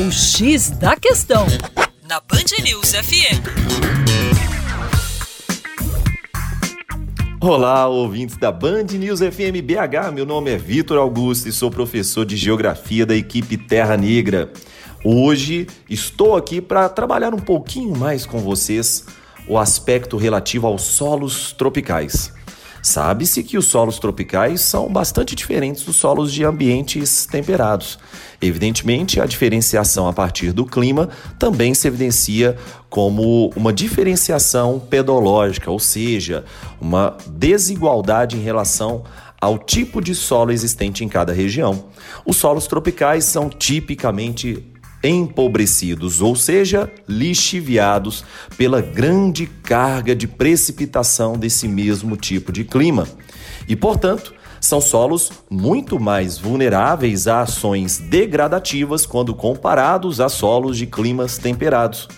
O X da Questão, na Band News FM. Olá, ouvintes da Band News FM BH. Meu nome é Vitor Augusto e sou professor de Geografia da equipe Terra Negra. Hoje estou aqui para trabalhar um pouquinho mais com vocês o aspecto relativo aos solos tropicais. Sabe-se que os solos tropicais são bastante diferentes dos solos de ambientes temperados. Evidentemente, a diferenciação a partir do clima também se evidencia como uma diferenciação pedológica, ou seja, uma desigualdade em relação ao tipo de solo existente em cada região. Os solos tropicais são tipicamente empobrecidos, ou seja, lixiviados pela grande carga de precipitação desse mesmo tipo de clima. E, portanto, são solos muito mais vulneráveis a ações degradativas quando comparados a solos de climas temperados.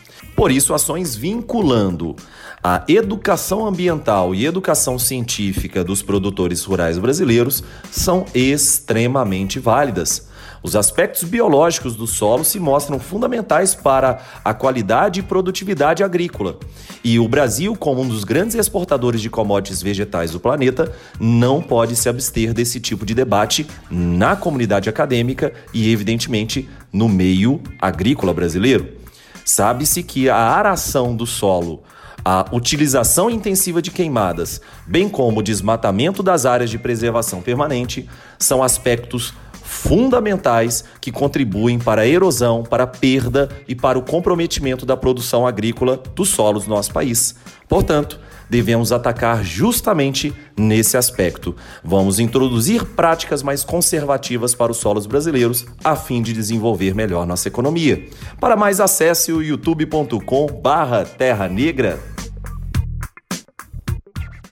Por isso, ações vinculando a educação ambiental e educação científica dos produtores rurais brasileiros são extremamente válidas. Os aspectos biológicos do solo se mostram fundamentais para a qualidade e produtividade agrícola. E o Brasil, como um dos grandes exportadores de commodities vegetais do planeta, não pode se abster desse tipo de debate na comunidade acadêmica e, evidentemente, no meio agrícola brasileiro. Sabe-se que a aração do solo a utilização intensiva de queimadas, bem como o desmatamento das áreas de preservação permanente, são aspectos fundamentais que contribuem para a erosão, para a perda e para o comprometimento da produção agrícola dos solos do nosso país. Portanto, devemos atacar justamente nesse aspecto. Vamos introduzir práticas mais conservativas para os solos brasileiros a fim de desenvolver melhor nossa economia. Para mais acesse o youtube.com/terra negra